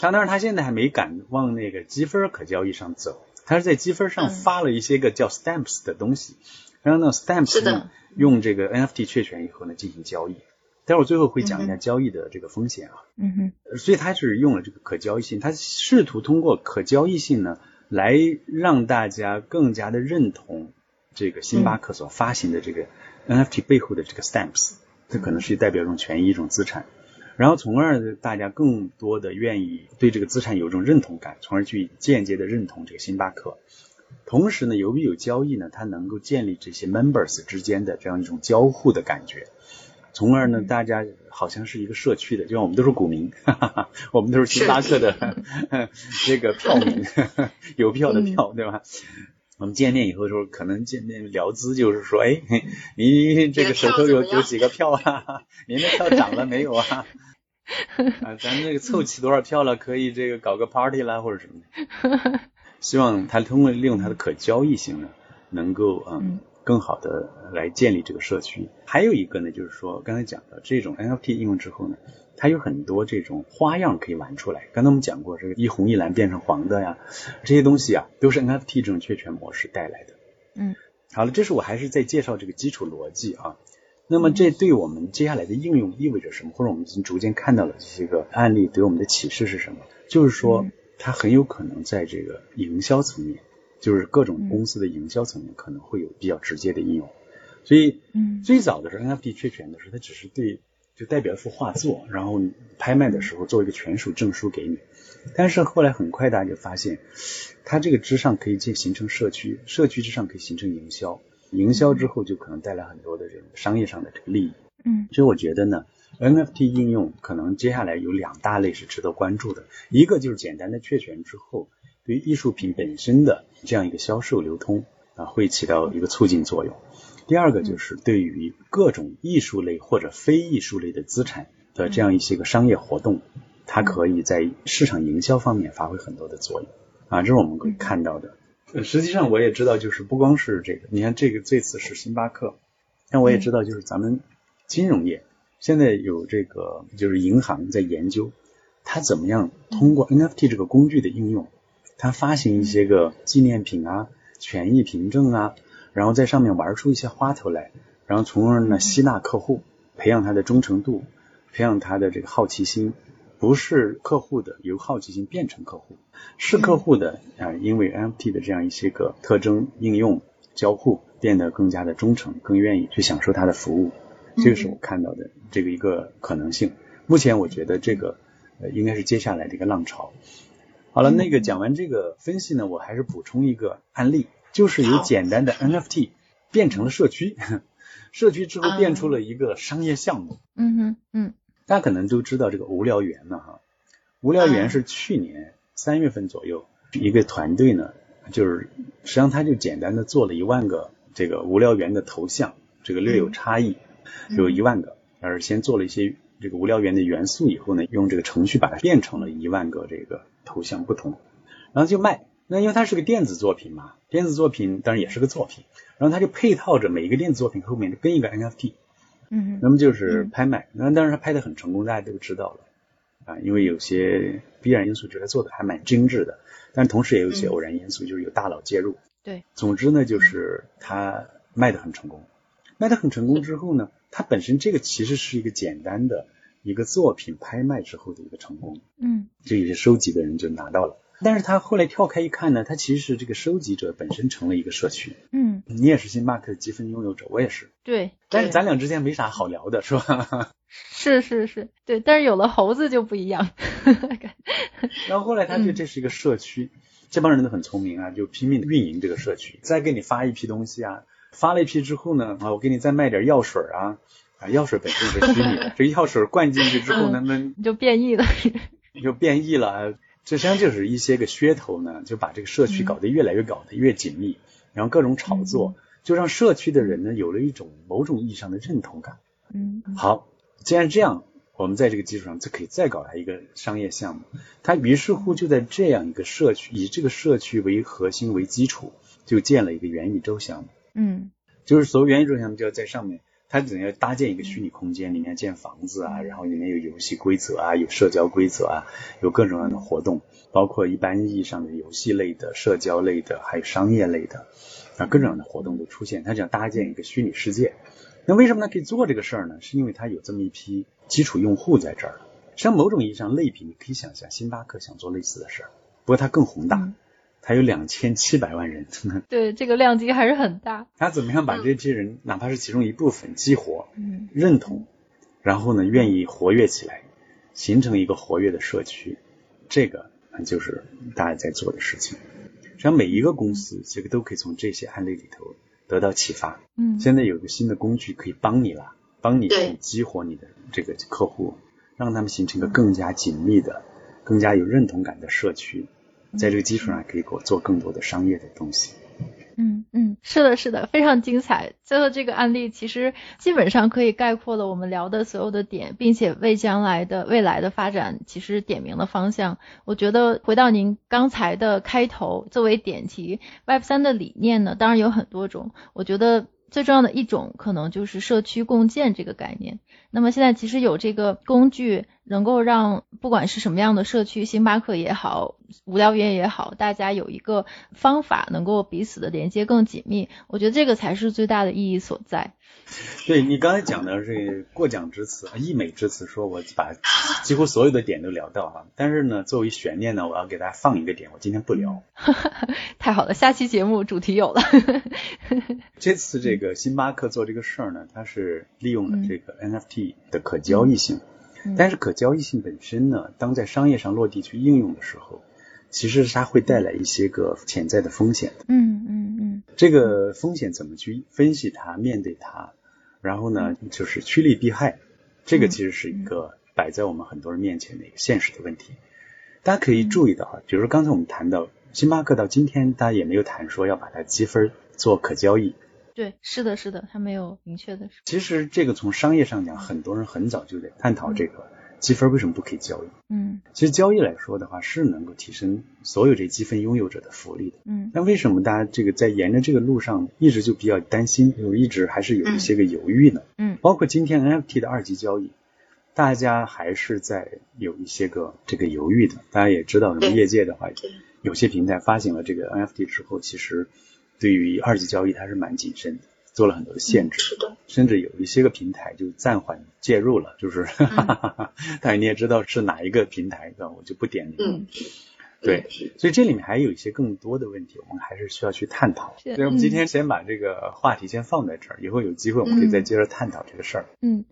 当然，他现在还没敢往那个积分可交易上走，他是在积分上嗯发了一些个叫 stamps 的东西，然后呢，stamps 用这个 NFT 确权以后呢进行交易。待会儿最后会讲一下交易的这个风险啊。嗯哼，呃所以他是用了这个可交易性，他试图通过可交易性呢，来让大家更加的认同这个星巴克所发行的这个 NFT 背后的这个 stamps，这可能是代表一种权益、一种资产，然后从而大家更多的愿意对这个资产有一种认同感，从而去间接的认同这个星巴克。同时呢，由于有交易呢，它能够建立这些 members 之间的这样一种交互的感觉。从而呢，大家好像是一个社区的，就像我们都是股民，哈哈哈，我们都是星巴克的这 个票民，邮票的票，对吧？我们见面以后时候，可能见面聊资，就是说，哎，你这个手头有有几个票啊？您的票涨了没有啊？啊，咱这个凑齐多少票了？可以这个搞个 party 啦，或者什么的。希望他通过利用它的可交易性呢，能够嗯更好的来建立这个社区。还有一个呢，就是说刚才讲的这种 NFT 应用之后呢，它有很多这种花样可以玩出来。刚才我们讲过，这个一红一蓝变成黄的呀，这些东西啊，都是 NFT 这种确权模式带来的。嗯，好了，这是我还是在介绍这个基础逻辑啊。那么这对我们接下来的应用意味着什么？或者我们已经逐渐看到了这些个案例对我们的启示是什么？就是说，它很有可能在这个营销层面，就是各种公司的营销层面可能会有比较直接的应用。所以，最早的时候 NFT 确权的时候，它只是对就代表一幅画作，然后拍卖的时候做一个权属证书给你。但是后来很快大家就发现，它这个之上可以建形成社区，社区之上可以形成营销。营销之后就可能带来很多的这种商业上的这个利益，嗯，所以我觉得呢，NFT 应用可能接下来有两大类是值得关注的，一个就是简单的确权之后，对于艺术品本身的这样一个销售流通啊，会起到一个促进作用；第二个就是对于各种艺术类或者非艺术类的资产的这样一些个商业活动，它可以在市场营销方面发挥很多的作用。啊，这是我们可以看到的。实际上我也知道，就是不光是这个，你看这个这次是星巴克，但我也知道，就是咱们金融业现在有这个，就是银行在研究，它怎么样通过 NFT 这个工具的应用，他发行一些个纪念品啊、权益凭证啊，然后在上面玩出一些花头来，然后从而呢吸纳客户，培养他的忠诚度，培养他的这个好奇心。不是客户的，由好奇心变成客户；是客户的啊，因为 NFT 的这样一些个特征应用交互，变得更加的忠诚，更愿意去享受它的服务。这个是我看到的这个一个可能性。目前我觉得这个呃应该是接下来的一个浪潮。好了，那个讲完这个分析呢，我还是补充一个案例，就是由简单的 NFT 变成了社区，社区之后变出了一个商业项目。嗯哼，嗯。大家可能都知道这个无聊猿呢，哈，无聊猿是去年三月份左右一个团队呢，就是实际上他就简单的做了一万个这个无聊猿的头像，这个略有差异，有一万个，而先做了一些这个无聊猿的元素以后呢，用这个程序把它变成了一万个这个头像不同，然后就卖。那因为它是个电子作品嘛，电子作品当然也是个作品，然后它就配套着每一个电子作品后面跟一个 NFT。嗯，那么就是拍卖，那当然它拍的很成功，大家都知道了啊，因为有些必然因素，觉得做的还蛮精致的，但同时也有一些偶然因素，就是有大佬介入。对，总之呢，就是它卖的很成功，卖的很成功之后呢，它本身这个其实是一个简单的一个作品拍卖之后的一个成功。嗯，这有些收集的人就拿到了。但是他后来跳开一看呢，他其实是这个收集者本身成了一个社区。嗯，你也是星巴克的积分拥有者，我也是。对。但是咱俩之间没啥好聊的，是吧？是是是，对。但是有了猴子就不一样。然后后来他觉得这是一个社区，这帮人都很聪明啊，就拼命运营这个社区，再给你发一批东西啊，发了一批之后呢，啊，我给你再卖点药水啊，啊，药水本身是虚拟的，这药水灌进去之后，能不能就变异了？就变异了。这实际上就是一些个噱头呢，就把这个社区搞得越来越搞得越紧密，然后各种炒作，就让社区的人呢有了一种某种意义上的认同感。嗯，好，既然这样，我们在这个基础上就可以再搞它一个商业项目。它于是乎就在这样一个社区，以这个社区为核心为基础，就建了一个元宇宙项目。嗯，就是所谓元宇宙项目就要在上面。它等于要搭建一个虚拟空间，里面建房子啊，然后里面有游戏规则啊，有社交规则啊，有各种各样的活动，包括一般意义上的游戏类的、社交类的，还有商业类的啊，各种各样的活动都出现。它想搭建一个虚拟世界，那为什么它可以做这个事儿呢？是因为它有这么一批基础用户在这儿。像某种意义上类比，你可以想象星巴克想做类似的事儿，不过它更宏大。它有两千七百万人，对这个量级还是很大。他怎么样把这批人，哪怕是其中一部分激活、嗯，认同，然后呢，愿意活跃起来，形成一个活跃的社区，这个就是大家在做的事情。实际上，每一个公司其实都可以从这些案例里头得到启发。嗯，现在有个新的工具可以帮你了，帮你去激活你的这个客户，让他们形成一个更加紧密的、更加有认同感的社区。在这个基础上，可以给我做更多的商业的东西。嗯嗯，是的，是的，非常精彩。最后这个案例其实基本上可以概括了我们聊的所有的点，并且为将来的未来的发展其实点明了方向。我觉得回到您刚才的开头作为点题，Web 三的理念呢，当然有很多种。我觉得最重要的一种可能就是社区共建这个概念。那么现在其实有这个工具。能够让不管是什么样的社区，星巴克也好，无聊园也好，大家有一个方法能够彼此的连接更紧密。我觉得这个才是最大的意义所在。对你刚才讲的这过奖之词、溢美之词，说我把几乎所有的点都聊到哈。但是呢，作为悬念呢，我要给大家放一个点，我今天不聊。太好了，下期节目主题有了。这次这个星巴克做这个事儿呢，它是利用了这个 NFT 的可交易性，但是可交易性本身呢，当在商业上落地去应用的时候，其实它会带来一些个潜在的风险。嗯嗯嗯。这个风险怎么去分析它、面对它？然后呢，就是趋利避害，这个其实是一个摆在我们很多人面前的一个现实的问题。大家可以注意到啊，比如说刚才我们谈到星巴克到今天，大家也没有谈说要把它积分做可交易。对，是的，是的，他没有明确的。其实这个从商业上讲，很多人很早就在探讨这个。积分为什么不可以交易？嗯，其实交易来说的话，是能够提升所有这积分拥有者的福利的。嗯，那为什么大家这个在沿着这个路上一直就比较担心，就一直还是有一些个犹豫呢？嗯，包括今天 NFT 的二级交易，大家还是在有一些个这个犹豫的。大家也知道，什么业界的话，有些平台发行了这个 NFT 之后，其实对于二级交易它是蛮谨慎的。做了很多的限制，是的，甚至有一些个平台就暂缓介入了，就是，但是你也知道是哪一个平台的，我就不点名。嗯，对，所以这里面还有一些更多的问题，我们还是需要去探讨。所以我们今天先把这个话题先放在这儿，以后有机会我们可以再接着探讨这个事儿。嗯。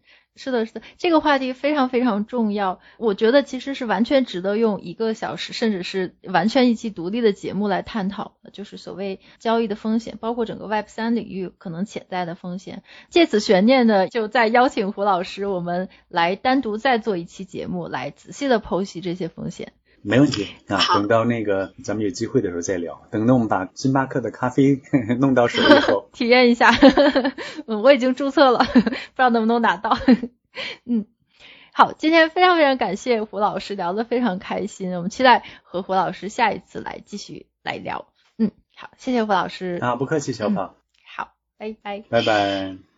是的，是的，这个话题非常非常重要。我觉得其实是完全值得用一个小时，甚至是完全一期独立的节目来探讨的，就是所谓交易的风险，包括整个 Web 三领域可能潜在的风险。借此悬念呢，就再邀请胡老师，我们来单独再做一期节目，来仔细的剖析这些风险。没问题啊，等到那个咱们有机会的时候再聊。等到我们把星巴克的咖啡 弄到手以后，体验一下。嗯，我已经注册了，不知道能不能拿到。嗯，好，今天非常非常感谢胡老师，聊得非常开心。我们期待和胡老师下一次来继续来聊。嗯，好，谢谢胡老师。啊，不客气，小宝。好，拜拜。拜拜。